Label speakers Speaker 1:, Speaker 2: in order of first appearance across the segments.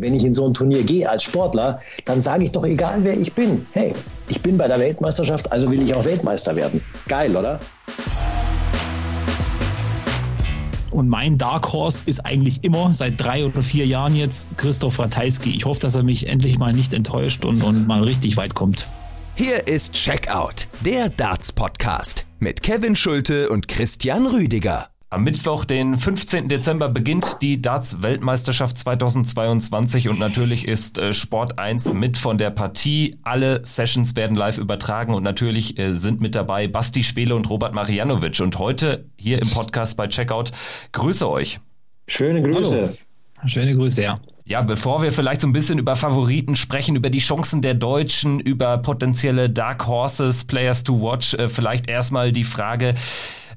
Speaker 1: wenn ich in so ein Turnier gehe als Sportler, dann sage ich doch egal, wer ich bin. Hey, ich bin bei der Weltmeisterschaft, also will ich auch Weltmeister werden. Geil, oder?
Speaker 2: Und mein Dark Horse ist eigentlich immer seit drei oder vier Jahren jetzt Christoph Ratajski. Ich hoffe, dass er mich endlich mal nicht enttäuscht und, und mal richtig weit kommt.
Speaker 3: Hier ist Checkout, der Darts Podcast mit Kevin Schulte und Christian Rüdiger.
Speaker 4: Am Mittwoch, den 15. Dezember, beginnt die Darts-Weltmeisterschaft 2022 und natürlich ist äh, Sport 1 mit von der Partie. Alle Sessions werden live übertragen und natürlich äh, sind mit dabei Basti Schwele und Robert Marianovic. Und heute hier im Podcast bei Checkout grüße euch.
Speaker 1: Schöne Grüße. Hallo.
Speaker 2: Schöne Grüße, ja.
Speaker 4: Ja, bevor wir vielleicht so ein bisschen über Favoriten sprechen, über die Chancen der Deutschen, über potenzielle Dark Horses, Players to Watch, äh, vielleicht erstmal die Frage,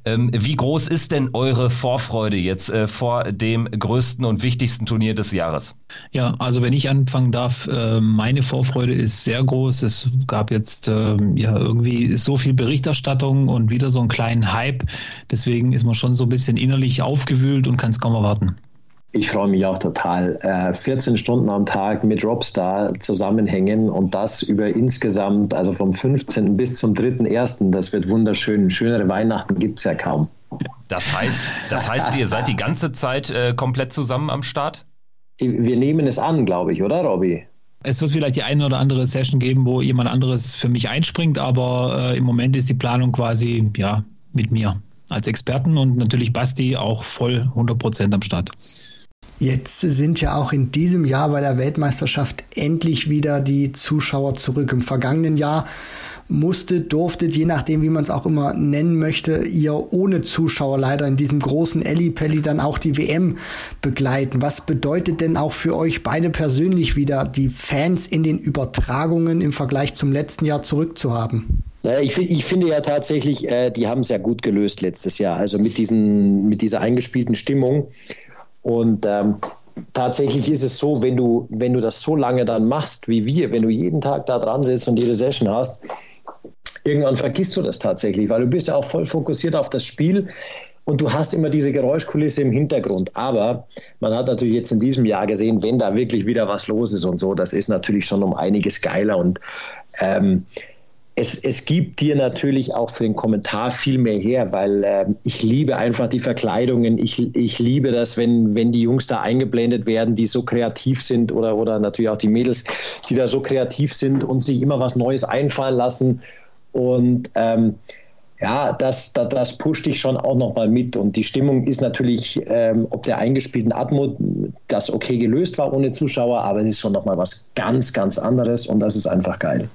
Speaker 4: ähm, wie groß ist denn eure Vorfreude jetzt äh, vor dem größten und wichtigsten Turnier des Jahres?
Speaker 2: Ja, also wenn ich anfangen darf, äh, meine Vorfreude ist sehr groß. Es gab jetzt äh, ja irgendwie so viel Berichterstattung und wieder so einen kleinen Hype. Deswegen ist man schon so ein bisschen innerlich aufgewühlt und kann es kaum erwarten.
Speaker 1: Ich freue mich auch total. Äh, 14 Stunden am Tag mit Robstar zusammenhängen und das über insgesamt, also vom 15. bis zum 3.1. Das wird wunderschön. Schönere Weihnachten gibt es ja kaum.
Speaker 4: Das heißt, das heißt, ihr seid die ganze Zeit äh, komplett zusammen am Start?
Speaker 1: Wir nehmen es an, glaube ich, oder, Robby?
Speaker 2: Es wird vielleicht die eine oder andere Session geben, wo jemand anderes für mich einspringt, aber äh, im Moment ist die Planung quasi ja mit mir als Experten und natürlich Basti auch voll 100% am Start.
Speaker 5: Jetzt sind ja auch in diesem Jahr bei der Weltmeisterschaft endlich wieder die Zuschauer zurück. Im vergangenen Jahr musste, durftet, je nachdem, wie man es auch immer nennen möchte, ihr ohne Zuschauer leider in diesem großen Ellipelli dann auch die WM begleiten. Was bedeutet denn auch für euch beide persönlich wieder, die Fans in den Übertragungen im Vergleich zum letzten Jahr zurückzuhaben?
Speaker 1: Ich, ich, finde ja tatsächlich, äh, die haben es ja gut gelöst letztes Jahr. Also mit, diesen, mit dieser eingespielten Stimmung und ähm, tatsächlich ist es so, wenn du, wenn du das so lange dann machst wie wir, wenn du jeden Tag da dran sitzt und jede Session hast, irgendwann vergisst du das tatsächlich, weil du bist ja auch voll fokussiert auf das Spiel und du hast immer diese Geräuschkulisse im Hintergrund. Aber man hat natürlich jetzt in diesem Jahr gesehen, wenn da wirklich wieder was los ist und so, das ist natürlich schon um einiges geiler und ähm, es, es gibt dir natürlich auch für den Kommentar viel mehr her, weil äh, ich liebe einfach die Verkleidungen. Ich, ich liebe das, wenn, wenn die Jungs da eingeblendet werden, die so kreativ sind oder, oder natürlich auch die Mädels, die da so kreativ sind und sich immer was Neues einfallen lassen. Und ähm, ja, das, das, das pusht dich schon auch nochmal mit. Und die Stimmung ist natürlich, ähm, ob der eingespielten Atmo das okay gelöst war ohne Zuschauer, aber es ist schon nochmal was ganz, ganz anderes und das ist einfach geil.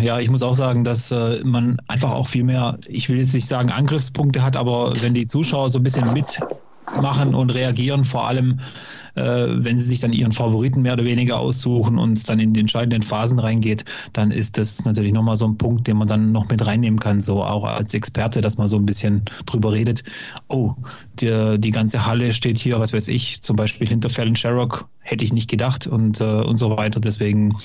Speaker 2: Ja, ich muss auch sagen, dass äh, man einfach auch viel mehr, ich will jetzt nicht sagen Angriffspunkte hat, aber wenn die Zuschauer so ein bisschen mitmachen und reagieren, vor allem äh, wenn sie sich dann ihren Favoriten mehr oder weniger aussuchen und es dann in die entscheidenden Phasen reingeht, dann ist das natürlich nochmal so ein Punkt, den man dann noch mit reinnehmen kann, so auch als Experte, dass man so ein bisschen drüber redet. Oh, die, die ganze Halle steht hier, was weiß ich, zum Beispiel hinter Fallon Sherrock, hätte ich nicht gedacht und, äh, und so weiter. Deswegen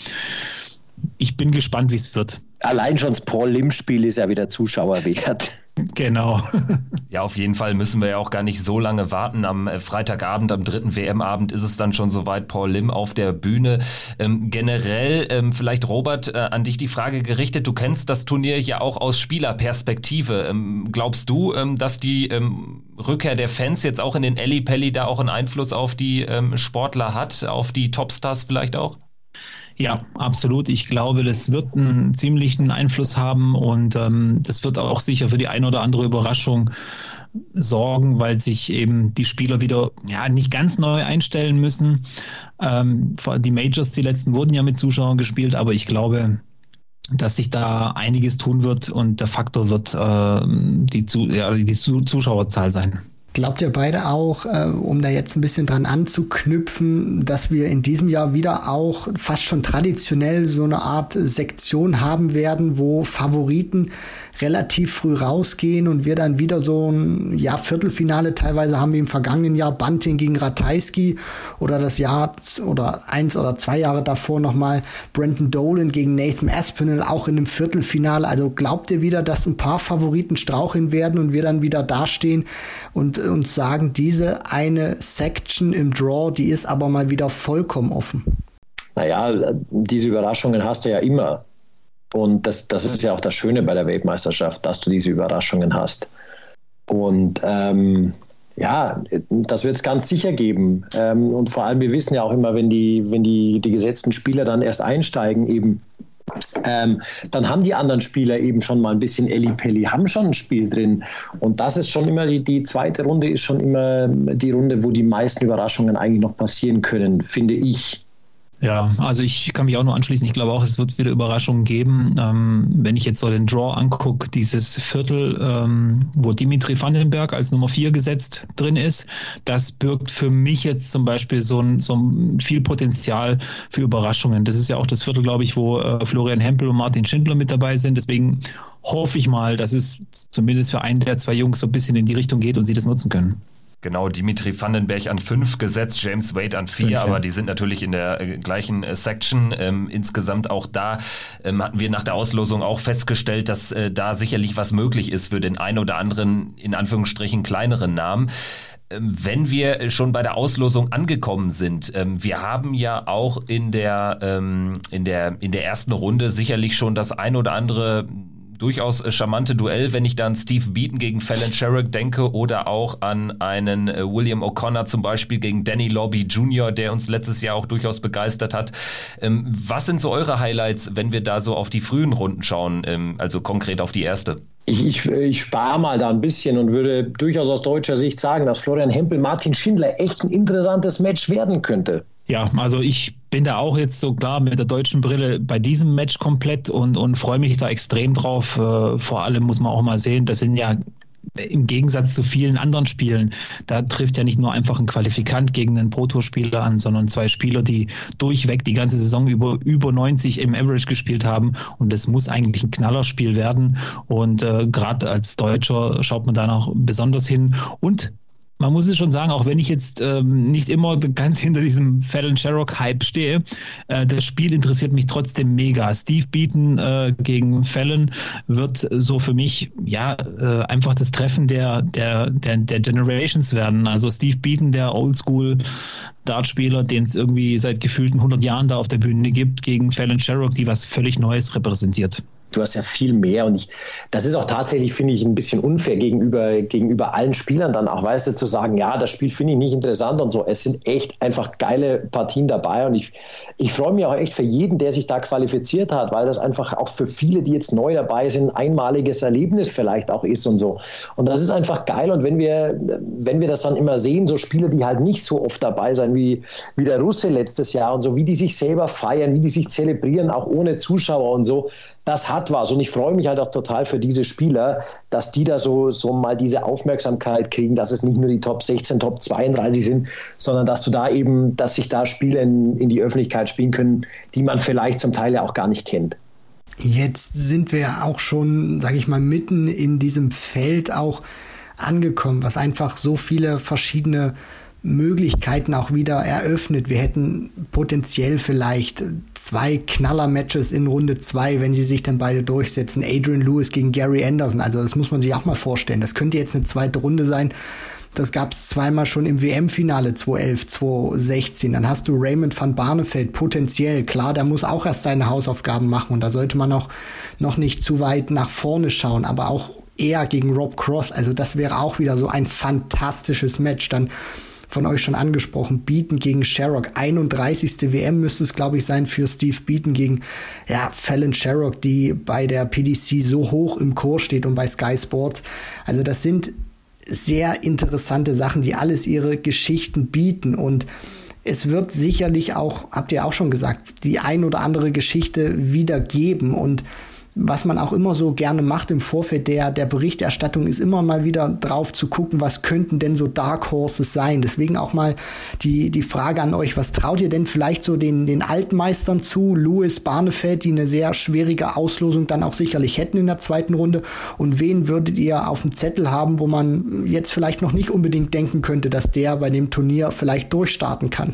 Speaker 2: ich bin gespannt, wie es wird.
Speaker 1: Allein schon das Paul Lim-Spiel ist ja wieder Zuschauer wert.
Speaker 2: Genau.
Speaker 4: Ja, auf jeden Fall müssen wir ja auch gar nicht so lange warten. Am äh, Freitagabend, am dritten WM-Abend ist es dann schon soweit. Paul Lim auf der Bühne. Ähm, generell, ähm, vielleicht Robert, äh, an dich die Frage gerichtet. Du kennst das Turnier ja auch aus Spielerperspektive. Ähm, glaubst du, ähm, dass die ähm, Rückkehr der Fans jetzt auch in den Elli Pelli da auch einen Einfluss auf die ähm, Sportler hat, auf die Topstars vielleicht auch?
Speaker 2: Ja, absolut. Ich glaube, das wird einen ziemlichen Einfluss haben und ähm, das wird auch sicher für die ein oder andere Überraschung sorgen, weil sich eben die Spieler wieder ja nicht ganz neu einstellen müssen. Ähm, die Majors, die letzten wurden ja mit Zuschauern gespielt, aber ich glaube, dass sich da einiges tun wird und der Faktor wird äh, die, zu, ja, die Zuschauerzahl sein.
Speaker 5: Glaubt ihr beide auch, äh, um da jetzt ein bisschen dran anzuknüpfen, dass wir in diesem Jahr wieder auch fast schon traditionell so eine Art Sektion haben werden, wo Favoriten relativ früh rausgehen und wir dann wieder so ein ja, Viertelfinale teilweise haben wie im vergangenen Jahr Bunting gegen Ratajski oder das Jahr oder eins oder zwei Jahre davor nochmal Brandon Dolan gegen Nathan Aspinall auch in einem Viertelfinale. Also glaubt ihr wieder, dass ein paar Favoriten straucheln werden und wir dann wieder dastehen und uns sagen, diese eine Section im Draw, die ist aber mal wieder vollkommen offen.
Speaker 1: Naja, diese Überraschungen hast du ja immer. Und das, das ist ja auch das Schöne bei der Weltmeisterschaft, dass du diese Überraschungen hast. Und ähm, ja, das wird es ganz sicher geben. Ähm, und vor allem, wir wissen ja auch immer, wenn die, wenn die, die gesetzten Spieler dann erst einsteigen, eben ähm, dann haben die anderen Spieler eben schon mal ein bisschen Elli-Pelli, haben schon ein Spiel drin. Und das ist schon immer, die, die zweite Runde ist schon immer die Runde, wo die meisten Überraschungen eigentlich noch passieren können, finde ich.
Speaker 2: Ja, also ich kann mich auch nur anschließen. Ich glaube auch, es wird wieder Überraschungen geben. Ähm, wenn ich jetzt so den Draw angucke, dieses Viertel, ähm, wo Dimitri Vandenberg als Nummer vier gesetzt drin ist, das birgt für mich jetzt zum Beispiel so ein, so viel Potenzial für Überraschungen. Das ist ja auch das Viertel, glaube ich, wo äh, Florian Hempel und Martin Schindler mit dabei sind. Deswegen hoffe ich mal, dass es zumindest für einen der zwei Jungs so ein bisschen in die Richtung geht und sie das nutzen können.
Speaker 4: Genau, Dimitri Vandenberg an fünf gesetzt, James Wade an vier, aber die sind natürlich in der äh, gleichen äh, Section. Ähm, insgesamt auch da ähm, hatten wir nach der Auslosung auch festgestellt, dass äh, da sicherlich was möglich ist für den ein oder anderen, in Anführungsstrichen, kleineren Namen ähm, wenn wir schon bei der Auslosung angekommen sind, ähm, wir haben ja auch in der, ähm, in der, in der ersten Runde sicherlich schon das ein oder andere durchaus äh, charmante Duell, wenn ich dann Steve Beaton gegen Fallon Sherrick denke oder auch an einen äh, William O'Connor zum Beispiel gegen Danny Lobby Jr., der uns letztes Jahr auch durchaus begeistert hat. Ähm, was sind so eure Highlights, wenn wir da so auf die frühen Runden schauen, ähm, also konkret auf die erste?
Speaker 1: Ich, ich, ich spare mal da ein bisschen und würde durchaus aus deutscher Sicht sagen, dass Florian Hempel Martin Schindler echt ein interessantes Match werden könnte.
Speaker 2: Ja, also ich bin da auch jetzt so klar mit der deutschen Brille bei diesem Match komplett und, und freue mich da extrem drauf. Äh, vor allem muss man auch mal sehen, das sind ja im Gegensatz zu vielen anderen Spielen, da trifft ja nicht nur einfach ein Qualifikant gegen einen Pro-Tour-Spieler an, sondern zwei Spieler, die durchweg die ganze Saison über, über 90 im Average gespielt haben. Und das muss eigentlich ein Knallerspiel werden. Und äh, gerade als Deutscher schaut man da noch besonders hin. Und man muss es schon sagen, auch wenn ich jetzt ähm, nicht immer ganz hinter diesem Fallon Sherrock-Hype stehe, äh, das Spiel interessiert mich trotzdem mega. Steve Beaton äh, gegen Fallon wird so für mich ja äh, einfach das Treffen der, der, der, der Generations werden. Also Steve Beaton, der Oldschool Dartspieler, den es irgendwie seit gefühlten 100 Jahren da auf der Bühne gibt, gegen Fallon Sherrock, die was völlig Neues repräsentiert
Speaker 1: du hast ja viel mehr und ich, das ist auch tatsächlich, finde ich, ein bisschen unfair gegenüber, gegenüber allen Spielern dann auch, weißt du, zu sagen, ja, das Spiel finde ich nicht interessant und so. Es sind echt einfach geile Partien dabei und ich, ich freue mich auch echt für jeden, der sich da qualifiziert hat, weil das einfach auch für viele, die jetzt neu dabei sind, ein einmaliges Erlebnis vielleicht auch ist und so. Und das ist einfach geil und wenn wir, wenn wir das dann immer sehen, so Spiele, die halt nicht so oft dabei sind wie, wie der Russe letztes Jahr und so, wie die sich selber feiern, wie die sich zelebrieren, auch ohne Zuschauer und so, das hat was. Und ich freue mich halt auch total für diese Spieler, dass die da so, so mal diese Aufmerksamkeit kriegen, dass es nicht nur die Top 16, Top 32 sind, sondern dass du da eben, dass sich da Spiele in, in die Öffentlichkeit spielen können, die man vielleicht zum Teil ja auch gar nicht kennt.
Speaker 5: Jetzt sind wir ja auch schon, sage ich mal, mitten in diesem Feld auch angekommen, was einfach so viele verschiedene Möglichkeiten auch wieder eröffnet. Wir hätten potenziell vielleicht zwei Knaller-Matches in Runde zwei, wenn sie sich dann beide durchsetzen. Adrian Lewis gegen Gary Anderson. Also das muss man sich auch mal vorstellen. Das könnte jetzt eine zweite Runde sein. Das gab es zweimal schon im WM-Finale 2011, 2016. Dann hast du Raymond van Barneveld potenziell. Klar, der muss auch erst seine Hausaufgaben machen und da sollte man auch noch nicht zu weit nach vorne schauen. Aber auch er gegen Rob Cross. Also das wäre auch wieder so ein fantastisches Match. Dann von euch schon angesprochen, Beaton gegen Sherrock. 31. WM müsste es, glaube ich, sein für Steve Beaton gegen ja, Fallon Sherrock, die bei der PDC so hoch im Kurs steht und bei Sky Sports. Also das sind sehr interessante Sachen, die alles ihre Geschichten bieten und es wird sicherlich auch, habt ihr auch schon gesagt, die ein oder andere Geschichte wiedergeben und was man auch immer so gerne macht im Vorfeld der, der Berichterstattung, ist immer mal wieder drauf zu gucken, was könnten denn so Dark Horses sein. Deswegen auch mal die, die Frage an euch, was traut ihr denn vielleicht so den, den Altmeistern zu, Louis Barnefeld, die eine sehr schwierige Auslosung dann auch sicherlich hätten in der zweiten Runde? Und wen würdet ihr auf dem Zettel haben, wo man jetzt vielleicht noch nicht unbedingt denken könnte, dass der bei dem Turnier vielleicht durchstarten kann?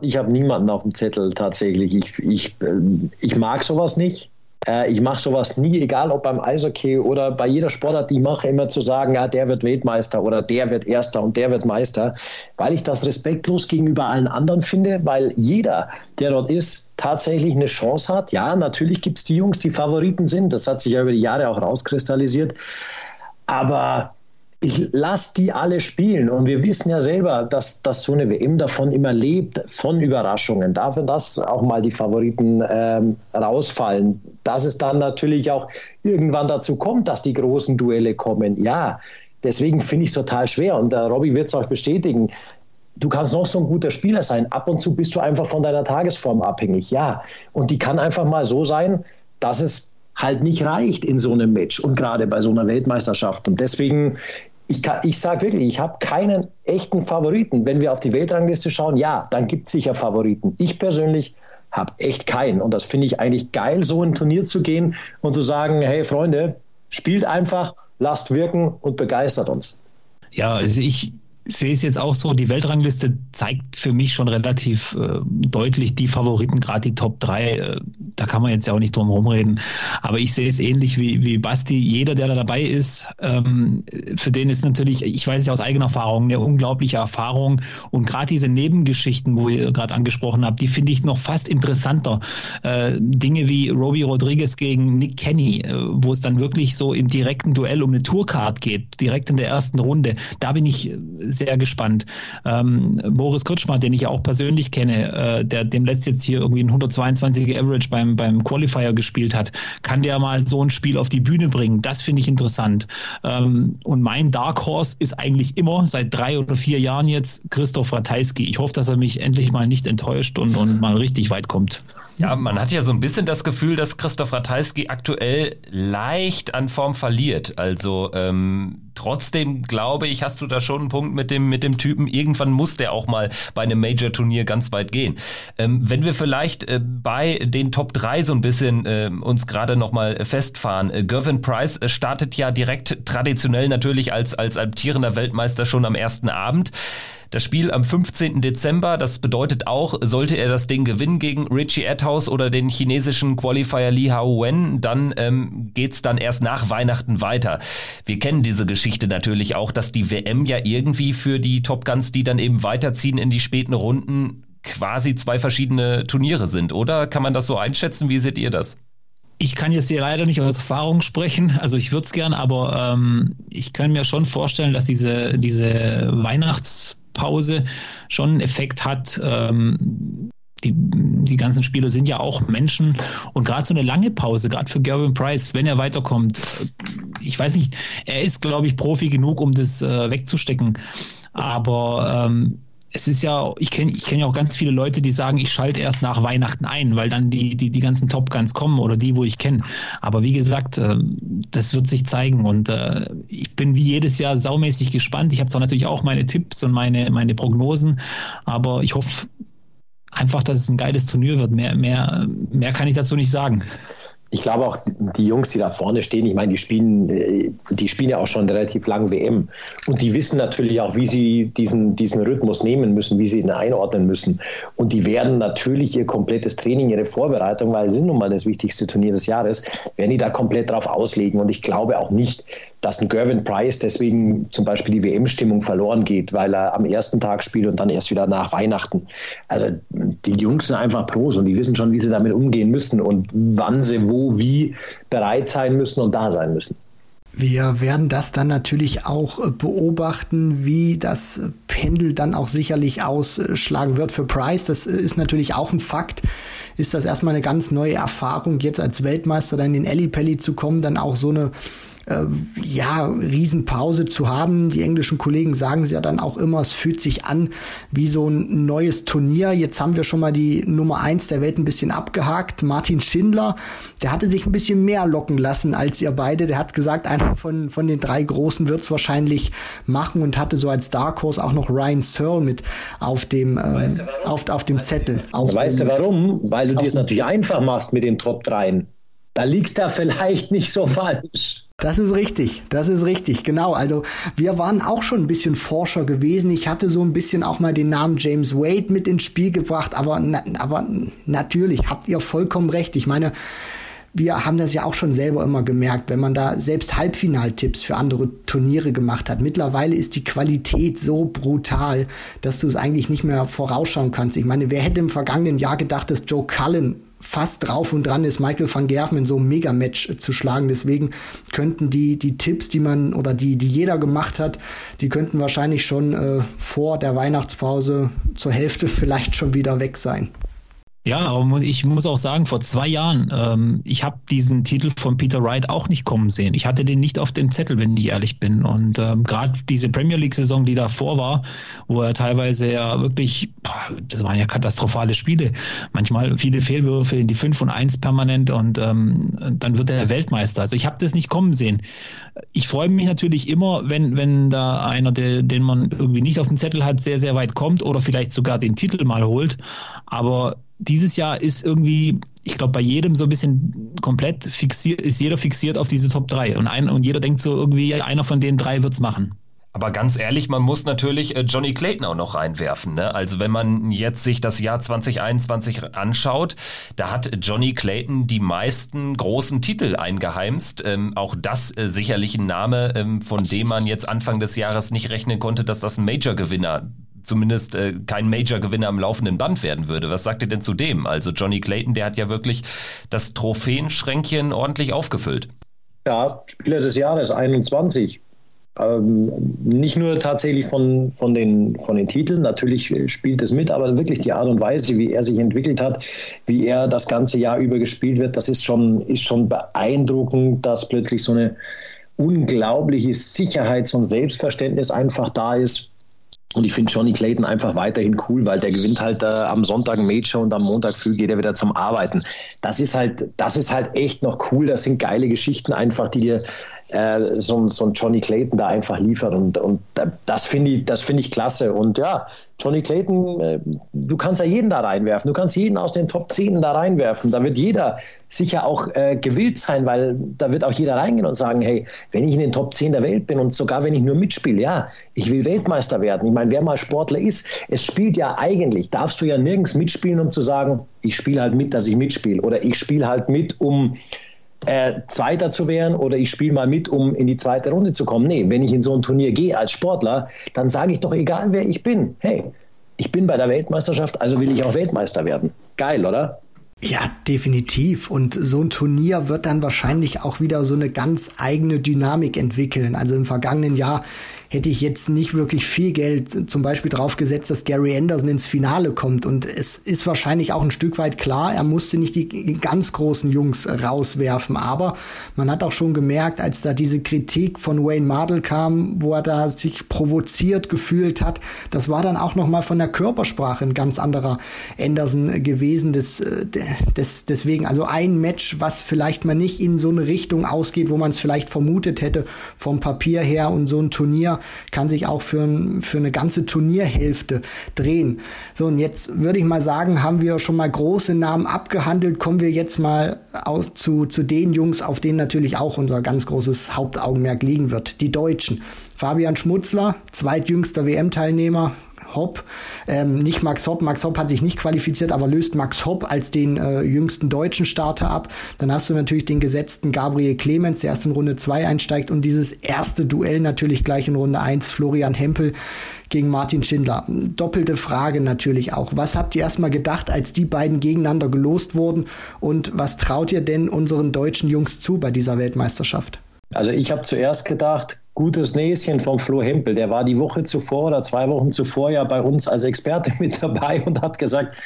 Speaker 1: Ich habe niemanden auf dem Zettel tatsächlich. Ich, ich, äh, ich mag sowas nicht Äh, ich mache sowas nie, egal ob beim Eishockey oder bei jeder Sportart, die ich mache, immer zu sagen, ja, der wird Weltmeister oder der wird Erster und der wird Meister, weil ich das respektlos gegenüber allen anderen finde, weil jeder, der dort ist, tatsächlich eine Chance hat. Ja, natürlich gibt es die Jungs, die Favoriten sind. Das hat sich ja über die Jahre auch rauskristallisiert. Aber ich lasse die alle spielen. Und wir wissen ja selber, dass, dass so eine WM davon immer lebt, von Überraschungen. Dafür, dass auch mal die Favoriten ähm, rausfallen. Dass es dann natürlich auch irgendwann dazu kommt, dass die großen Duelle kommen. Ja, deswegen finde ich es total schwer. Und der Robby wird es auch bestätigen. Du kannst noch so ein guter Spieler sein. Ab und zu bist du einfach von deiner Tagesform abhängig. Ja. Und die kann einfach mal so sein, dass es halt nicht reicht in so einem Match und gerade bei so einer Weltmeisterschaft. Und deswegen ich, ich sage wirklich, ich habe keinen echten Favoriten. Wenn wir auf die Weltrangliste schauen, ja, dann gibt es sicher Favoriten. Ich persönlich habe echt keinen. Und das finde ich eigentlich geil, so ein Turnier zu gehen und zu sagen, hey Freunde, spielt einfach, lasst wirken und begeistert uns.
Speaker 2: Ja, also ich, sehe es jetzt auch so, die Weltrangliste zeigt für mich schon relativ äh, deutlich die Favoriten, gerade die Top 3. Äh, da kann man jetzt ja auch nicht drum rumreden. Aber ich sehe es ähnlich wie, wie Basti. Jeder, der da dabei ist, ähm, für den ist natürlich, ich weiß es ja aus eigener Erfahrung, eine unglaubliche Erfahrung. Und gerade diese Nebengeschichten, wo ihr gerade angesprochen habt, die finde ich noch fast interessanter. Äh, Dinge wie Robbie Rodriguez gegen Nick Kenny, äh, wo es dann wirklich so im direkten Duell um eine Tourcard geht, direkt in der ersten Runde. Da bin ich sehr gespannt. Ähm, Boris Kutschmer, den ich ja auch persönlich kenne, äh, der dem letzt jetzt hier irgendwie ein 122er Average beim, beim Qualifier gespielt hat, kann der mal so ein Spiel auf die Bühne bringen? Das finde ich interessant. Ähm, und mein Dark Horse ist eigentlich immer seit drei oder vier Jahren jetzt Christoph Ratajski. Ich hoffe, dass er mich endlich mal nicht enttäuscht und, und mal richtig weit kommt.
Speaker 4: Ja, man hat ja so ein bisschen das Gefühl, dass Christoph Ratajski aktuell leicht an Form verliert. Also ähm, trotzdem glaube ich, hast du da schon einen Punkt mit dem, mit dem Typen. Irgendwann muss der auch mal bei einem Major-Turnier ganz weit gehen. Ähm, wenn wir vielleicht äh, bei den Top 3 so ein bisschen äh, uns gerade nochmal festfahren. Äh, Gervin Price äh, startet ja direkt traditionell natürlich als, als amtierender Weltmeister schon am ersten Abend. Das Spiel am 15. Dezember, das bedeutet auch, sollte er das Ding gewinnen gegen Richie Adhouse oder den chinesischen Qualifier Li Hao Wen, dann ähm, geht's dann erst nach Weihnachten weiter. Wir kennen diese Geschichte natürlich auch, dass die WM ja irgendwie für die Top Guns, die dann eben weiterziehen in die späten Runden, quasi zwei verschiedene Turniere sind, oder? Kann man das so einschätzen? Wie seht ihr das?
Speaker 2: Ich kann jetzt hier leider nicht aus Erfahrung sprechen, also ich würde es gern, aber ähm, ich kann mir schon vorstellen, dass diese, diese Weihnachts- Pause schon einen Effekt hat. Ähm, die, die ganzen Spieler sind ja auch Menschen und gerade so eine lange Pause, gerade für Gervin Price, wenn er weiterkommt, ich weiß nicht, er ist, glaube ich, Profi genug, um das äh, wegzustecken. Aber ähm, es ist ja, ich kenne ich kenn ja auch ganz viele Leute, die sagen, ich schalte erst nach Weihnachten ein, weil dann die, die, die ganzen Top Guns kommen oder die, wo ich kenne. Aber wie gesagt, äh, das wird sich zeigen und äh, ich bin wie jedes Jahr saumäßig gespannt. Ich habe zwar natürlich auch meine Tipps und meine, meine Prognosen, aber ich hoffe einfach, dass es ein geiles Turnier wird. Mehr, mehr, mehr kann ich dazu nicht sagen
Speaker 1: ich glaube auch die Jungs, die da vorne stehen, ich meine, die spielen, äh, die spielen ja auch schon relativ lang WM. Und die wissen natürlich auch, wie sie diesen, diesen Rhythmus nehmen müssen, wie sie ihn einordnen müssen. Und die werden natürlich ihr komplettes Training, ihre Vorbereitung, weil es ist nun mal das wichtigste Turnier des Jahres, werden die da komplett drauf auslegen. Und ich glaube auch nicht, dass ein Gervin Price deswegen zum Beispiel die WM-Stimmung verloren geht, weil er am ersten Tag spielt und dann erst wieder nach Weihnachten. Also die Jungs sind einfach Pros und die wissen schon, wie sie damit umgehen müssen und wann sie wo, wie bereit sein müssen und da sein müssen.
Speaker 5: Wir werden das dann natürlich auch äh, beobachten, wie das Pendel dann auch sicherlich ausschlagen wird für Price. Das ist natürlich auch ein Fakt. Ist das erstmal eine ganz neue Erfahrung, jetzt als Weltmeister dann in Ellipelli zu kommen, dann auch so eine ähm, ja, Riesenpause zu haben. Die englischen Kollegen sagen es ja dann auch immer, es fühlt sich an wie so ein neues Turnier. Jetzt haben wir schon mal die Nummer eins der Welt ein bisschen abgehakt. Martin Schindler, der hatte sich ein bisschen mehr locken lassen als ihr beide. Der hat gesagt, einer von, von den drei Großen wird's wahrscheinlich machen und hatte so als Dark Horse auch noch Ryan Searle mit auf dem, ähm, weißt du auf, auf dem Zettel.
Speaker 1: Weißt du warum? Weil du dir es natürlich einfach machst mit den Top 3. Da liegst du vielleicht nicht so falsch.
Speaker 5: Das ist richtig, das ist richtig, genau. Also wir waren auch schon ein bisschen Forscher gewesen. Ich hatte so ein bisschen auch mal den Namen James Wade mit ins Spiel gebracht, aber, aber natürlich habt ihr vollkommen recht. Ich meine, wir haben das ja auch schon selber immer gemerkt, wenn man da selbst Halbfinaltipps für andere Turniere gemacht hat. Mittlerweile ist die Qualität so brutal, dass du es eigentlich nicht mehr vorausschauen kannst. Ich meine, wer hätte im vergangenen Jahr gedacht, dass Joe Cullen fast drauf und dran ist, Michael van Gerven in so einem Megamatch zu schlagen. Deswegen könnten die, die Tipps, die man oder die, die jeder gemacht hat, die könnten wahrscheinlich schon äh, vor der Weihnachtspause zur Hälfte vielleicht schon wieder weg sein.
Speaker 2: Ja, aber ich muss auch sagen, vor zwei Jahren, ähm, ich habe diesen Titel von Peter Wright auch nicht kommen sehen. Ich hatte den nicht auf dem Zettel, wenn ich ehrlich bin. Und ähm, gerade diese Premier League-Saison, die davor war, wo er teilweise ja wirklich, das waren ja katastrophale Spiele, manchmal viele Fehlwürfe in die 5 und 1 permanent und ähm, dann wird er Weltmeister. Also ich habe das nicht kommen sehen. Ich freue mich natürlich immer, wenn, wenn da einer, der, den man irgendwie nicht auf dem Zettel hat, sehr, sehr weit kommt oder vielleicht sogar den Titel mal holt. Aber dieses Jahr ist irgendwie, ich glaube, bei jedem so ein bisschen komplett fixiert, ist jeder fixiert auf diese Top 3. Und, ein, und jeder denkt so irgendwie, einer von den drei wird es machen.
Speaker 4: Aber ganz ehrlich, man muss natürlich äh, Johnny Clayton auch noch reinwerfen. Ne? Also wenn man jetzt sich das Jahr 2021 anschaut, da hat Johnny Clayton die meisten großen Titel eingeheimst. Ähm, auch das äh, sicherlich ein Name, ähm, von dem man jetzt Anfang des Jahres nicht rechnen konnte, dass das ein Major-Gewinner zumindest äh, kein Major-Gewinner am laufenden Band werden würde. Was sagt ihr denn zu dem? Also Johnny Clayton, der hat ja wirklich das Trophäenschränkchen ordentlich aufgefüllt.
Speaker 1: Ja, Spieler des Jahres 21. Ähm, nicht nur tatsächlich von, von, den, von den Titeln, natürlich spielt es mit, aber wirklich die Art und Weise, wie er sich entwickelt hat, wie er das ganze Jahr über gespielt wird, das ist schon, ist schon beeindruckend, dass plötzlich so eine unglaubliche Sicherheits- und Selbstverständnis einfach da ist und ich finde Johnny Clayton einfach weiterhin cool, weil der gewinnt halt äh, am Sonntag ein Major und am Montag früh geht er wieder zum Arbeiten. Das ist halt, das ist halt echt noch cool. Das sind geile Geschichten einfach, die dir äh, so, so ein Johnny Clayton da einfach liefert. Und, und das finde ich, das finde ich klasse. Und ja, Johnny Clayton, äh, du kannst ja jeden da reinwerfen. Du kannst jeden aus den Top 10 da reinwerfen. Da wird jeder sicher auch äh, gewillt sein, weil da wird auch jeder reingehen und sagen, hey, wenn ich in den Top 10 der Welt bin und sogar wenn ich nur mitspiele, ja, ich will Weltmeister werden. Ich meine, wer mal Sportler ist, es spielt ja eigentlich, darfst du ja nirgends mitspielen, um zu sagen, ich spiele halt mit, dass ich mitspiele. Oder ich spiele halt mit, um äh, Zweiter zu werden oder ich spiele mal mit, um in die zweite Runde zu kommen. Nee, wenn ich in so ein Turnier gehe als Sportler, dann sage ich doch, egal wer ich bin, hey, ich bin bei der Weltmeisterschaft, also will ich auch Weltmeister werden. Geil, oder?
Speaker 5: Ja, definitiv. Und so ein Turnier wird dann wahrscheinlich auch wieder so eine ganz eigene Dynamik entwickeln. Also im vergangenen Jahr hätte ich jetzt nicht wirklich viel Geld zum Beispiel drauf gesetzt, dass Gary Anderson ins Finale kommt. Und es ist wahrscheinlich auch ein Stück weit klar, er musste nicht die ganz großen Jungs rauswerfen. Aber man hat auch schon gemerkt, als da diese Kritik von Wayne Mardell kam, wo er da sich provoziert gefühlt hat, das war dann auch noch mal von der Körpersprache ein ganz anderer Anderson gewesen. Äh, das, deswegen also ein Match, was vielleicht mal nicht in so eine Richtung ausgeht, wo man es vielleicht vermutet hätte vom Papier her und so ein Turnier kann sich auch für, für eine ganze Turnierhälfte drehen. So, und jetzt würde ich mal sagen, haben wir schon mal große Namen abgehandelt. Kommen wir jetzt mal zu, zu den Jungs, auf denen natürlich auch unser ganz großes Hauptaugenmerk liegen wird. Die Deutschen. Fabian Schmutzler, zweitjüngster WM-Teilnehmer, Hopp. Ähm, nicht Max Hopp. Max Hopp hat sich nicht qualifiziert, aber löst Max Hopp als den äh, jüngsten deutschen Starter ab. Dann hast du natürlich den gesetzten Gabriel Clemens, der erst in Runde 2 einsteigt und dieses erste Duell natürlich gleich in Runde 1, Florian Hempel gegen Martin Schindler. Doppelte Frage natürlich auch. Was habt ihr erstmal gedacht, als die beiden gegeneinander gelost wurden und was traut ihr denn unseren deutschen Jungs zu bei dieser Weltmeisterschaft?
Speaker 1: Also ich habe zuerst gedacht, gutes Näschen vom Flo Hempel. Der war die Woche zuvor oder zwei Wochen zuvor ja bei uns als Experte mit dabei und hat gesagt,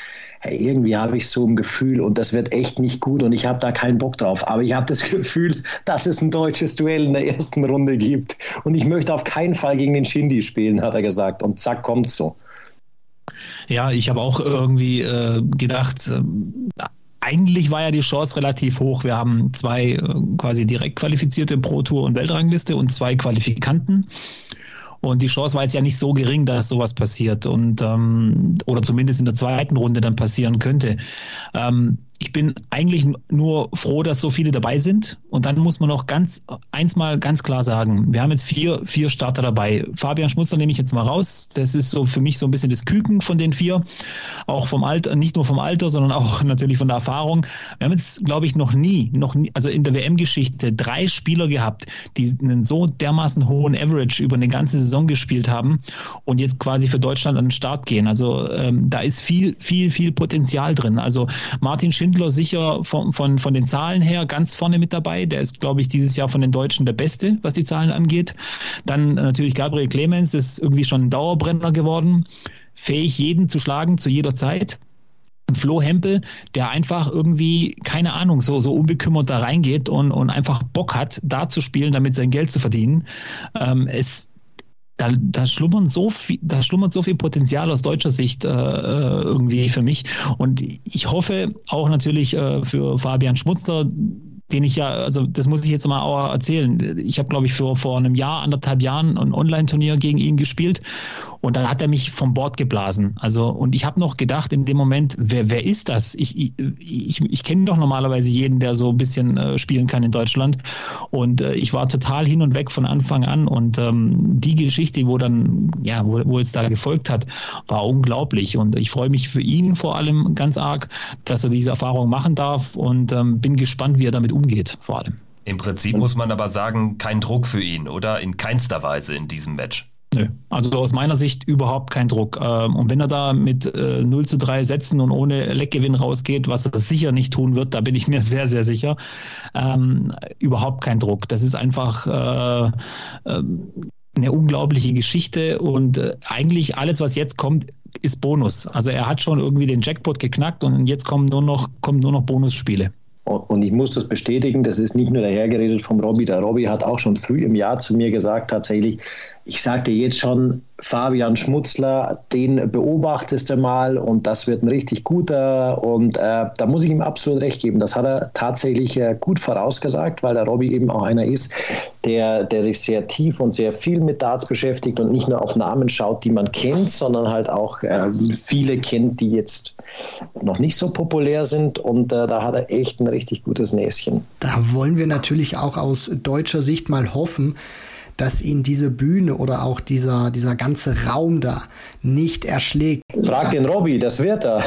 Speaker 1: hey, irgendwie habe ich so ein Gefühl und das wird echt nicht gut und ich habe da keinen Bock drauf. Aber ich habe das Gefühl, dass es ein deutsches Duell in der ersten Runde gibt. Und ich möchte auf keinen Fall gegen den Shindy spielen, hat er gesagt. Und zack, kommt's so.
Speaker 2: Ja, ich habe auch irgendwie äh, gedacht, äh, eigentlich war ja die Chance relativ hoch. Wir haben zwei äh, quasi direkt qualifizierte Pro Tour und Weltrangliste und zwei Qualifikanten. Und die Chance war jetzt ja nicht so gering, dass sowas passiert und ähm, oder zumindest in der zweiten Runde dann passieren könnte. Ähm, ich bin eigentlich nur froh, dass so viele dabei sind. Und dann muss man noch ganz eins mal ganz klar sagen: Wir haben jetzt vier, vier Starter dabei. Fabian Schmutzler nehme ich jetzt mal raus. Das ist so für mich so ein bisschen das Küken von den vier. Auch vom Alter, nicht nur vom Alter, sondern auch natürlich von der Erfahrung. Wir haben jetzt, glaube ich, noch nie, noch nie, also in der WM-Geschichte drei Spieler gehabt, die einen so dermaßen hohen Average über eine ganze Saison gespielt haben und jetzt quasi für Deutschland an den Start gehen. Also ähm, da ist viel, viel, viel Potenzial drin. Also Martin Schindler Schindler sicher von, von, von den Zahlen her ganz vorne mit dabei. Der ist, glaube ich, dieses Jahr von den Deutschen der Beste, was die Zahlen angeht. Dann natürlich Gabriel Clemens, ist irgendwie schon ein Dauerbrenner geworden. Fähig, jeden zu schlagen zu jeder Zeit. Flo Hempel, der einfach irgendwie, keine Ahnung, so, so unbekümmert da reingeht und, und einfach Bock hat, da zu spielen, damit sein Geld zu verdienen. Ähm, es da, da schlummern so viel, da schlummert so viel Potenzial aus deutscher Sicht äh, äh, irgendwie für mich. Und ich hoffe auch natürlich äh, für Fabian Schmutzler, den ich ja, also das muss ich jetzt mal auch erzählen. Ich habe, glaube ich, vor, vor einem Jahr, anderthalb Jahren ein Online-Turnier gegen ihn gespielt und da hat er mich vom Bord geblasen. Also, und ich habe noch gedacht in dem Moment, wer, wer ist das? Ich, ich, ich, ich kenne doch normalerweise jeden, der so ein bisschen äh, spielen kann in Deutschland. Und äh, ich war total hin und weg von Anfang an. Und ähm, die Geschichte, wo dann, ja, wo, wo es da gefolgt hat, war unglaublich. Und ich freue mich für ihn vor allem ganz arg, dass er diese Erfahrung machen darf und ähm, bin gespannt, wie er damit umgeht, vor allem.
Speaker 4: Im Prinzip muss man aber sagen, kein Druck für ihn, oder? In keinster Weise in diesem Match.
Speaker 2: Nö, also aus meiner Sicht überhaupt kein Druck. Ähm, und wenn er da mit 0 äh, zu 3 Sätzen und ohne Leckgewinn rausgeht, was er sicher nicht tun wird, da bin ich mir sehr, sehr sicher, ähm, überhaupt kein Druck. Das ist einfach äh, äh, eine unglaubliche Geschichte und äh, eigentlich alles, was jetzt kommt, ist Bonus. Also er hat schon irgendwie den Jackpot geknackt und jetzt kommen nur noch, kommen nur noch Bonusspiele.
Speaker 1: Und ich muss das bestätigen, das ist nicht nur dahergeredet vom Robby. Der Robby hat auch schon früh im Jahr zu mir gesagt, tatsächlich, ich sagte jetzt schon, Fabian Schmutzler, den beobachtest du mal und das wird ein richtig guter. Und äh, da muss ich ihm absolut recht geben. Das hat er tatsächlich äh, gut vorausgesagt, weil der Robby eben auch einer ist, der, der sich sehr tief und sehr viel mit Darts beschäftigt und nicht nur auf Namen schaut, die man kennt, sondern halt auch äh, viele kennt, die jetzt noch nicht so populär sind. Und äh, da hat er echt ein richtig gutes Näschen.
Speaker 5: Da wollen wir natürlich auch aus deutscher Sicht mal hoffen, dass ihn diese Bühne oder auch dieser, dieser ganze Raum da nicht erschlägt.
Speaker 1: Frag den Robby, das wird er.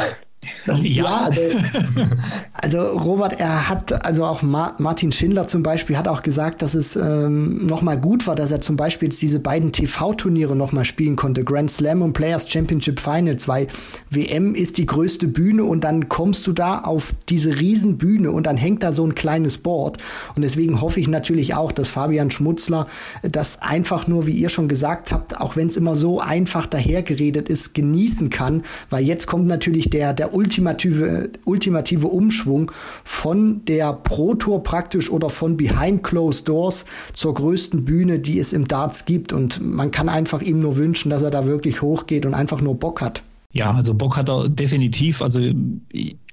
Speaker 5: Ja, also, also, Robert, er hat, also auch Ma Martin Schindler zum Beispiel hat auch gesagt, dass es ähm, nochmal gut war, dass er zum Beispiel jetzt diese beiden TV-Turniere nochmal spielen konnte, Grand Slam und Players Championship Finals, weil WM ist die größte Bühne und dann kommst du da auf diese riesen Bühne und dann hängt da so ein kleines Board. Und deswegen hoffe ich natürlich auch, dass Fabian Schmutzler das einfach nur, wie ihr schon gesagt habt, auch wenn es immer so einfach dahergeredet ist, genießen kann, weil jetzt kommt natürlich der, der ultimative, ultimative Umschwung von der Pro Tour praktisch oder von Behind Closed Doors zur größten Bühne, die es im Darts gibt. Und man kann einfach ihm nur wünschen, dass er da wirklich hochgeht und einfach nur Bock hat.
Speaker 2: Ja, also Bock hat er definitiv. Also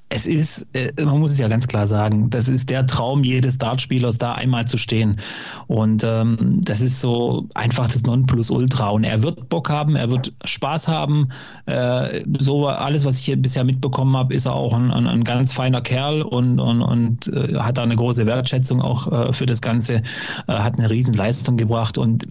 Speaker 2: es ist, äh, man muss es ja ganz klar sagen, das ist der Traum jedes Dartspielers, da einmal zu stehen. Und ähm, das ist so einfach das Nonplusultra. Und er wird Bock haben, er wird Spaß haben. Äh, so alles, was ich hier bisher mitbekommen habe, ist er auch ein, ein, ein ganz feiner Kerl und, und, und äh, hat da eine große Wertschätzung auch äh, für das Ganze, äh, hat eine Riesenleistung gebracht. Und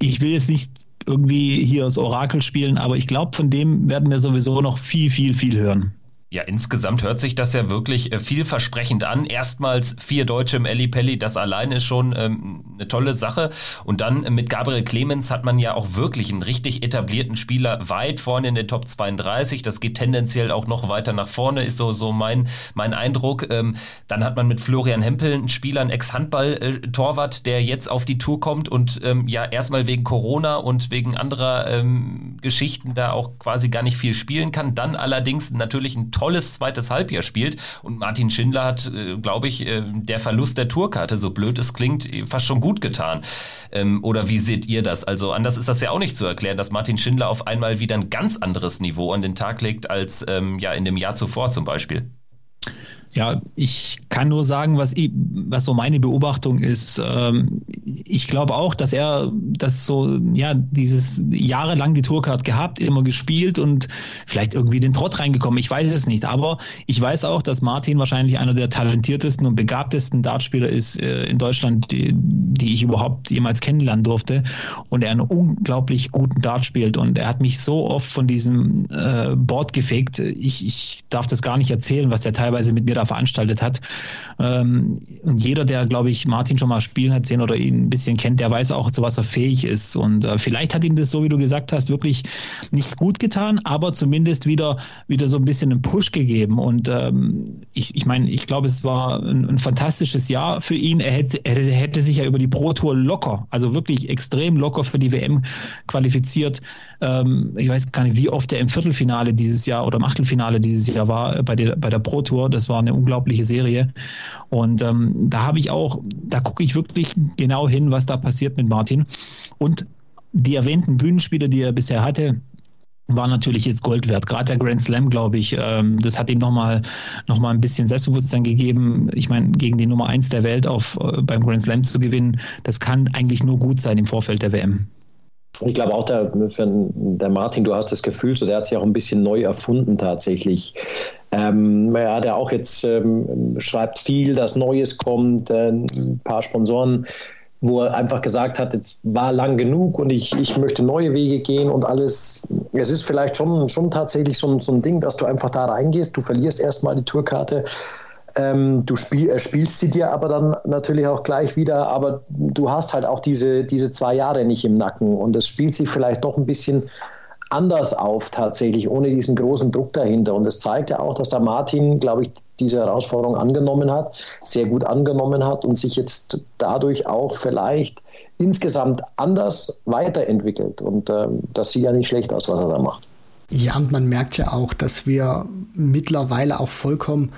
Speaker 2: ich will jetzt nicht irgendwie hier das Orakel spielen, aber ich glaube, von dem werden wir sowieso noch viel, viel, viel hören.
Speaker 4: Ja, insgesamt hört sich das ja wirklich äh, vielversprechend an. Erstmals vier Deutsche im Eli Pelli, das allein ist schon ähm, eine tolle Sache. Und dann äh, mit Gabriel Clemens hat man ja auch wirklich einen richtig etablierten Spieler weit vorne in der Top 32. Das geht tendenziell auch noch weiter nach vorne, ist so, so mein, mein Eindruck. Ähm, dann hat man mit Florian Hempel einen Spieler, einen Ex-Handball-Torwart, der jetzt auf die Tour kommt und ähm, ja erstmal wegen Corona und wegen anderer ähm, Geschichten da auch quasi gar nicht viel spielen kann. Dann allerdings natürlich ein tolles zweites Halbjahr spielt. Und Martin Schindler hat, äh, glaube ich, äh, der Verlust der Tourkarte, so blöd es klingt, fast schon gut getan. Ähm, oder wie seht ihr das? Also anders ist das ja auch nicht zu erklären, dass Martin Schindler auf einmal wieder ein ganz anderes Niveau an den Tag legt als ähm, ja in dem Jahr zuvor zum Beispiel.
Speaker 2: Ja, ich kann nur sagen, was, ich, was so meine Beobachtung ist. Ähm, ich glaube auch, dass er das so, ja, dieses jahrelang die Tourcard gehabt, immer gespielt und vielleicht irgendwie den Trott reingekommen. Ich weiß es nicht. Aber ich weiß auch, dass Martin wahrscheinlich einer der talentiertesten und begabtesten Dartspieler ist äh, in Deutschland, die, die ich überhaupt jemals kennenlernen durfte. Und er einen unglaublich guten Dart spielt. Und er hat mich so oft von diesem äh, Board gefegt. Ich, ich darf das gar nicht erzählen, was der teilweise mit mir da veranstaltet hat. Ähm, und jeder, der, glaube ich, Martin schon mal spielen hat sehen oder ihn ein bisschen kennt, der weiß auch, zu was er fähig ist. Und äh, vielleicht hat ihm das, so wie du gesagt hast, wirklich nicht gut getan, aber zumindest wieder, wieder so ein bisschen einen Push gegeben. Und ähm, ich, ich meine, ich glaube, es war ein, ein, fantastisches Jahr für ihn. Er hätte, er hätte sich ja über die Pro Tour locker, also wirklich extrem locker für die WM qualifiziert. Ähm, ich weiß gar nicht, wie oft er im Viertelfinale dieses Jahr oder im Achtelfinale dieses Jahr war bei der, bei der Pro Tour. Das war eine unglaubliche Serie. Und ähm, da habe ich auch, da gucke ich wirklich genau hin, was da passiert mit Martin. Und die erwähnten Bühnenspiele, die er bisher hatte, war natürlich jetzt Gold wert. Gerade der Grand Slam, glaube ich, ähm, das hat ihm nochmal noch mal ein bisschen Selbstbewusstsein gegeben. Ich meine, gegen die Nummer eins der Welt auf, äh, beim Grand Slam zu gewinnen, das kann eigentlich nur gut sein im Vorfeld der WM.
Speaker 1: Ich glaube auch, der, der Martin, du hast das Gefühl, so der hat sich auch ein bisschen neu erfunden tatsächlich. Ähm, ja auch jetzt, ähm, schreibt viel, dass Neues kommt, äh, ein paar Sponsoren, wo er einfach gesagt hat, jetzt war lang genug und ich, ich möchte neue Wege gehen und alles. Es ist vielleicht schon, schon tatsächlich so, so ein Ding, dass du einfach da reingehst, du verlierst erstmal die Tourkarte ähm, du spiel, äh, spielst sie dir aber dann natürlich auch gleich wieder, aber du hast halt auch diese, diese zwei Jahre nicht im Nacken und es spielt sich vielleicht doch ein bisschen anders auf tatsächlich, ohne diesen großen Druck dahinter. Und es zeigt ja auch, dass der Martin, glaube ich, diese Herausforderung angenommen hat, sehr gut angenommen hat und sich jetzt dadurch auch vielleicht insgesamt anders weiterentwickelt. Und ähm, das sieht ja nicht schlecht aus, was er da macht.
Speaker 5: Ja, und man merkt ja auch, dass wir mittlerweile auch vollkommen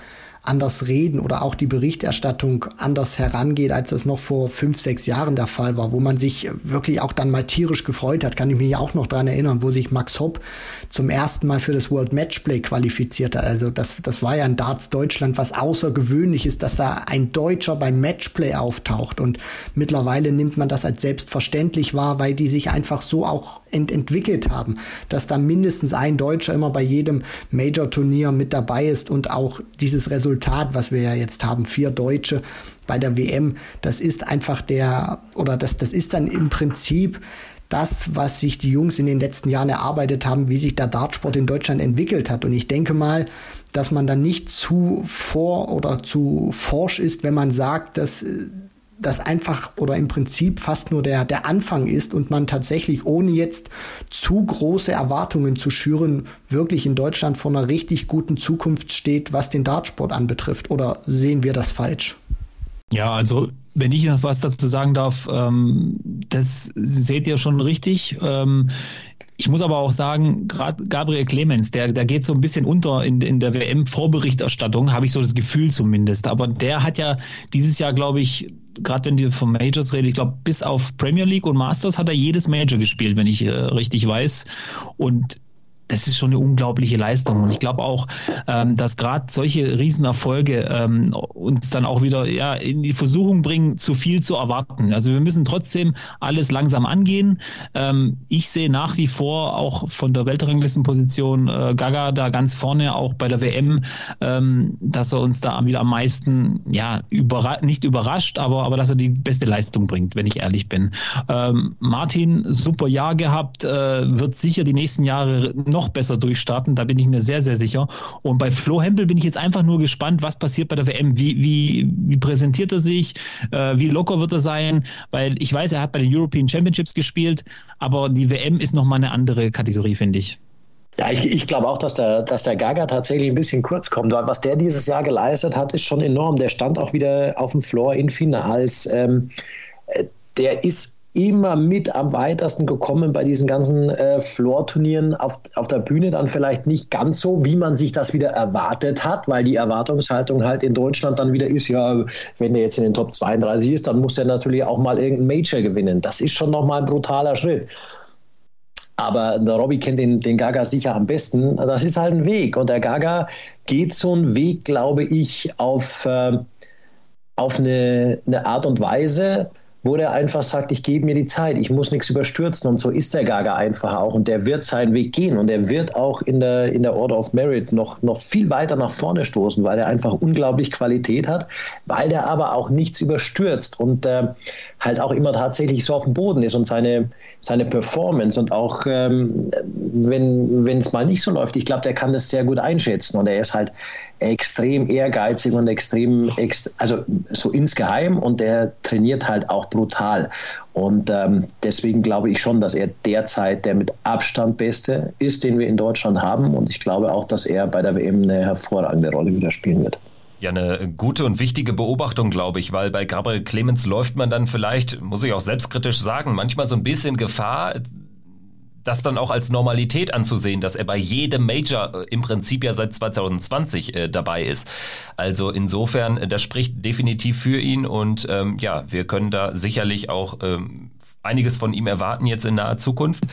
Speaker 5: anders reden oder auch die Berichterstattung anders herangeht, als das noch vor fünf, sechs Jahren der Fall war, wo man sich wirklich auch dann mal tierisch gefreut hat, kann ich mich auch noch dran erinnern, wo sich Max Hopp zum ersten Mal für das World Matchplay qualifiziert hat. Also das, das war ja in Darts Deutschland was außergewöhnlich ist, dass da ein Deutscher beim Matchplay auftaucht und mittlerweile nimmt man das als selbstverständlich wahr, weil die sich einfach so auch ent entwickelt haben, dass da mindestens ein Deutscher immer bei jedem Major-Turnier mit dabei ist und auch dieses Resultat, was wir ja jetzt haben, vier Deutsche bei der WM, das ist einfach der, oder das, das ist dann im Prinzip das, was sich die Jungs in den letzten Jahren erarbeitet haben, wie sich der Dartsport in Deutschland entwickelt hat. Und ich denke mal, dass man dann nicht zu vor oder zu forsch ist, wenn man sagt, dass das einfach oder im Prinzip fast nur der, der Anfang ist und man tatsächlich, ohne jetzt zu große Erwartungen zu schüren, wirklich in Deutschland vor einer richtig guten Zukunft steht, was den Dartsport anbetrifft? Oder sehen wir das falsch?
Speaker 2: Ja, also wenn ich noch was dazu sagen darf, ähm, das seht ihr schon richtig. Ähm, ich muss aber auch sagen, gerade Gabriel Clemens, der, der geht so ein bisschen unter in, in der WM-Vorberichterstattung, habe ich so das Gefühl zumindest. Aber der hat ja dieses Jahr, glaube ich, gerade wenn du von Majors redest, ich glaube, bis auf Premier League und Masters hat er jedes Major gespielt, wenn ich äh, richtig weiß. Und das ist schon eine unglaubliche Leistung. Und ich glaube auch, ähm, dass gerade solche Riesenerfolge ähm, uns dann auch wieder ja, in die Versuchung bringen, zu viel zu erwarten. Also wir müssen trotzdem alles langsam angehen. Ähm, ich sehe nach wie vor auch von der Weltranglistenposition äh, Gaga da ganz vorne, auch bei der WM, ähm, dass er uns da wieder am meisten, ja, überra nicht überrascht, aber, aber dass er die beste Leistung bringt, wenn ich ehrlich bin. Ähm, Martin, super Jahr gehabt, äh, wird sicher die nächsten Jahre noch besser durchstarten. Da bin ich mir sehr, sehr sicher. Und bei Flo Hempel bin ich jetzt einfach nur gespannt, was passiert bei der WM. Wie, wie, wie präsentiert er sich? Äh, wie locker wird er sein? Weil ich weiß, er hat bei den European Championships gespielt, aber die WM ist nochmal eine andere Kategorie, finde ich.
Speaker 1: Ja, ich, ich glaube auch, dass der, dass der Gaga tatsächlich ein bisschen kurz kommt. Was der dieses Jahr geleistet hat, ist schon enorm. Der stand auch wieder auf dem Floor in Finals. Ähm, äh, der ist immer mit am weitesten gekommen bei diesen ganzen äh, Floor-Turnieren auf, auf der Bühne dann vielleicht nicht ganz so, wie man sich das wieder erwartet hat, weil die Erwartungshaltung halt in Deutschland dann wieder ist, ja, wenn der jetzt in den Top 32 ist, dann muss er natürlich auch mal irgendeinen Major gewinnen. Das ist schon nochmal ein brutaler Schritt. aber der Robby kennt den, den Gaga sicher am besten. Das ist halt ein Weg. Und der Gaga geht so einen Weg, glaube ich, auf, äh, auf eine, eine Art und Weise, wo der einfach sagt, ich gebe mir die Zeit, ich muss nichts überstürzen. Und so ist der Gaga einfach auch. Und der wird seinen Weg gehen. Und er wird auch in der, in der Order of Merit noch, noch viel weiter nach vorne stoßen, weil er einfach unglaublich Qualität hat, weil der aber auch nichts überstürzt und äh, halt auch immer tatsächlich so auf dem Boden ist und seine, seine Performance und auch ähm, wenn es mal nicht so läuft, ich glaube, der kann das sehr gut einschätzen. Und er ist halt extrem ehrgeizig und extrem, also so insgeheim und der trainiert halt auch brutal. Und ähm, deswegen glaube ich schon, dass er derzeit der mit Abstand Beste ist, den wir in Deutschland haben. Und ich glaube auch, dass er bei der WM eine hervorragende Rolle wieder spielen wird.
Speaker 4: Ja, eine gute und wichtige Beobachtung, glaube ich, weil bei Gabriel Clemens läuft man dann vielleicht, muss ich auch selbstkritisch sagen, manchmal so ein bisschen Gefahr, das dann auch als Normalität anzusehen, dass er bei jedem Major äh, im Prinzip ja seit 2020 äh, dabei ist. Also insofern, äh, das spricht definitiv für ihn und ähm, ja, wir können da sicherlich auch ähm, einiges von ihm erwarten jetzt in naher Zukunft.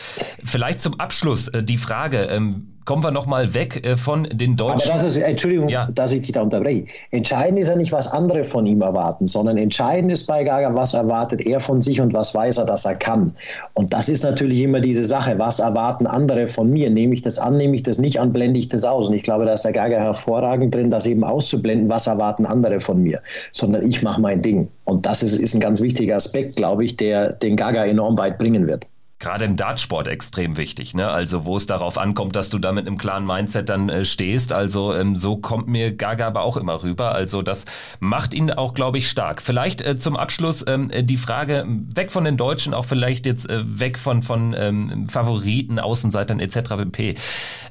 Speaker 4: Vielleicht zum Abschluss äh, die Frage, ähm, kommen wir nochmal weg äh, von den Deutschen.
Speaker 1: Aber das ist, Entschuldigung, ja. dass ich dich da unterbreche. Entscheidend ist ja nicht, was andere von ihm erwarten, sondern entscheidend ist bei Gaga, was erwartet er von sich und was weiß er, dass er kann. Und das ist natürlich immer diese Sache, was erwarten andere von mir? Nehme ich das an, nehme ich das nicht an, blende ich das aus? Und ich glaube, da ist der Gaga hervorragend drin, das eben auszublenden, was erwarten andere von mir, sondern ich mache mein Ding. Und das ist, ist ein ganz wichtiger Aspekt, glaube ich, der den Gaga enorm weit bringen wird
Speaker 4: gerade im Dartsport extrem wichtig. Ne? Also wo es darauf ankommt, dass du da mit einem klaren Mindset dann äh, stehst. Also ähm, so kommt mir Gaga aber auch immer rüber. Also das macht ihn auch, glaube ich, stark. Vielleicht äh, zum Abschluss ähm, die Frage, weg von den Deutschen, auch vielleicht jetzt äh, weg von, von ähm, Favoriten, Außenseitern etc. pp.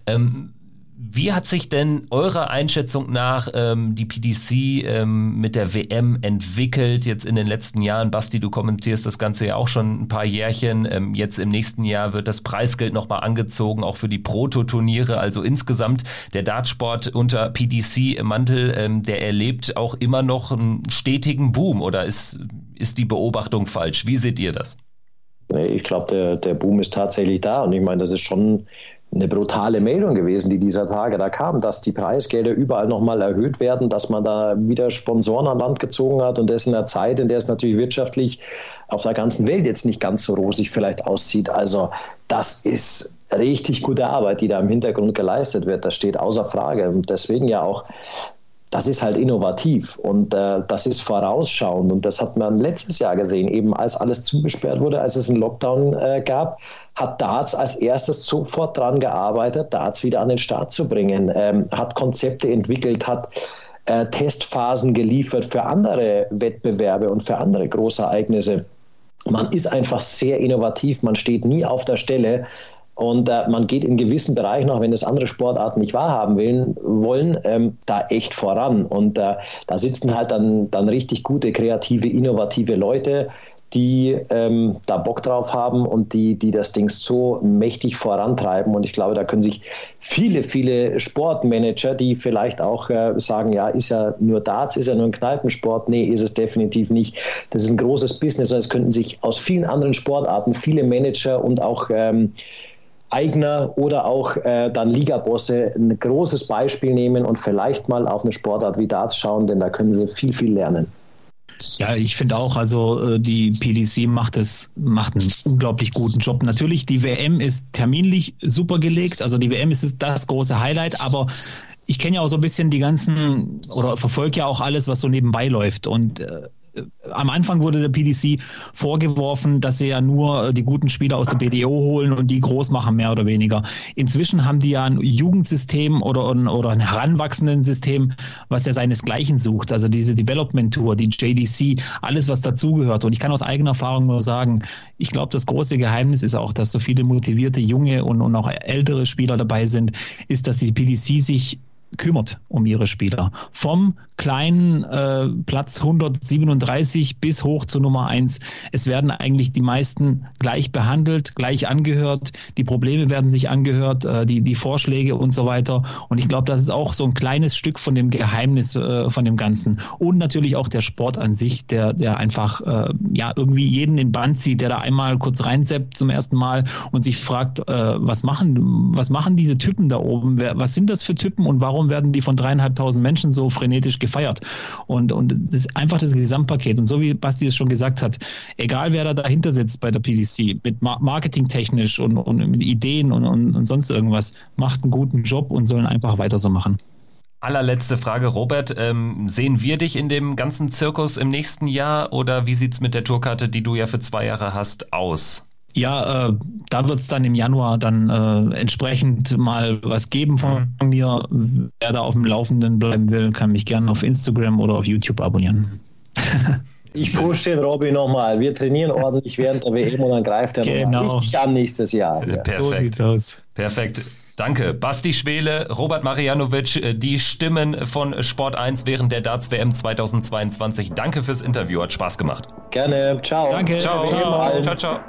Speaker 4: Ähm, wie hat sich denn eurer Einschätzung nach ähm, die PDC ähm, mit der WM entwickelt jetzt in den letzten Jahren? Basti, du kommentierst das Ganze ja auch schon ein paar Jährchen. Ähm, jetzt im nächsten Jahr wird das Preisgeld nochmal angezogen, auch für die Proto-Turniere. Also insgesamt der Dartsport unter PDC-Mantel, ähm, der erlebt auch immer noch einen stetigen Boom. Oder ist, ist die Beobachtung falsch? Wie seht ihr das?
Speaker 1: Ich glaube, der, der Boom ist tatsächlich da. Und ich meine, das ist schon eine brutale Meldung gewesen, die dieser Tage da kam, dass die Preisgelder überall nochmal erhöht werden, dass man da wieder Sponsoren an Land gezogen hat und das in einer Zeit, in der es natürlich wirtschaftlich auf der ganzen Welt jetzt nicht ganz so rosig vielleicht aussieht. Also das ist richtig gute Arbeit, die da im Hintergrund geleistet wird. Das steht außer Frage. Und deswegen ja auch das ist halt innovativ und äh, das ist vorausschauend. Und das hat man letztes Jahr gesehen, eben als alles zugesperrt wurde, als es einen Lockdown äh, gab, hat Darts als erstes sofort daran gearbeitet, Darts wieder an den Start zu bringen, ähm, hat Konzepte entwickelt, hat äh, Testphasen geliefert für andere Wettbewerbe und für andere Großereignisse. Man ist einfach sehr innovativ, man steht nie auf der Stelle. Und äh, man geht in gewissen Bereichen, auch wenn es andere Sportarten nicht wahrhaben will, wollen, ähm, da echt voran. Und äh, da sitzen halt dann, dann richtig gute, kreative, innovative Leute, die ähm, da Bock drauf haben und die, die das Ding so mächtig vorantreiben. Und ich glaube, da können sich viele, viele Sportmanager, die vielleicht auch äh, sagen, ja, ist ja nur Darts, ist ja nur ein Kneipensport. Nee, ist es definitiv nicht. Das ist ein großes Business und es könnten sich aus vielen anderen Sportarten viele Manager und auch ähm, Eigner oder auch äh, dann Ligabosse ein großes Beispiel nehmen und vielleicht mal auf eine Sportart wie Darts schauen, denn da können sie viel, viel lernen.
Speaker 2: Ja, ich finde auch, also äh, die PDC macht es, macht einen unglaublich guten Job. Natürlich, die WM ist terminlich super gelegt, also die WM ist das große Highlight, aber ich kenne ja auch so ein bisschen die ganzen oder verfolge ja auch alles, was so nebenbei läuft und äh, am Anfang wurde der PDC vorgeworfen, dass sie ja nur die guten Spieler aus der BDO holen und die groß machen, mehr oder weniger. Inzwischen haben die ja ein Jugendsystem oder, oder ein heranwachsenden System, was ja seinesgleichen sucht. Also diese Development Tour, die JDC, alles, was dazugehört. Und ich kann aus eigener Erfahrung nur sagen, ich glaube, das große Geheimnis ist auch, dass so viele motivierte junge und, und auch ältere Spieler dabei sind, ist, dass die PDC sich kümmert um ihre Spieler. Vom kleinen äh, Platz 137 bis hoch zu Nummer 1. Es werden eigentlich die meisten gleich behandelt, gleich angehört. Die Probleme werden sich angehört, äh, die, die Vorschläge und so weiter. Und ich glaube, das ist auch so ein kleines Stück von dem Geheimnis äh, von dem Ganzen. Und natürlich auch der Sport an sich, der, der einfach äh, ja irgendwie jeden in Band zieht, der da einmal kurz reinseppt zum ersten Mal und sich fragt, äh, was machen, was machen diese Typen da oben? Was sind das für Typen und warum werden die von dreieinhalbtausend Menschen so frenetisch gefeiert. Und, und das ist einfach das Gesamtpaket. Und so wie Basti es schon gesagt hat, egal wer da dahinter sitzt bei der PDC, mit marketingtechnisch und, und mit Ideen und, und, und sonst irgendwas, macht einen guten Job und sollen einfach weiter so machen.
Speaker 4: Allerletzte Frage, Robert. Ähm, sehen wir dich in dem ganzen Zirkus im nächsten Jahr oder wie sieht es mit der Tourkarte, die du ja für zwei Jahre hast, aus?
Speaker 2: Ja, äh, da wird es dann im Januar dann äh, entsprechend mal was geben von mhm. mir. Wer da auf dem Laufenden bleiben will, kann mich gerne auf Instagram oder auf YouTube abonnieren.
Speaker 1: Ich push den Robby nochmal. Wir trainieren ordentlich während der WM und dann greift er genau. richtig an nächstes Jahr.
Speaker 4: Ja. Perfekt. So sieht's aus. Perfekt. Danke. Basti Schwele, Robert Marianovic, äh, die Stimmen von Sport 1 während der Darts WM 2022. Danke fürs Interview. Hat Spaß gemacht.
Speaker 1: Gerne. Ciao.
Speaker 4: Danke. Ciao. Ciao. ciao. ciao.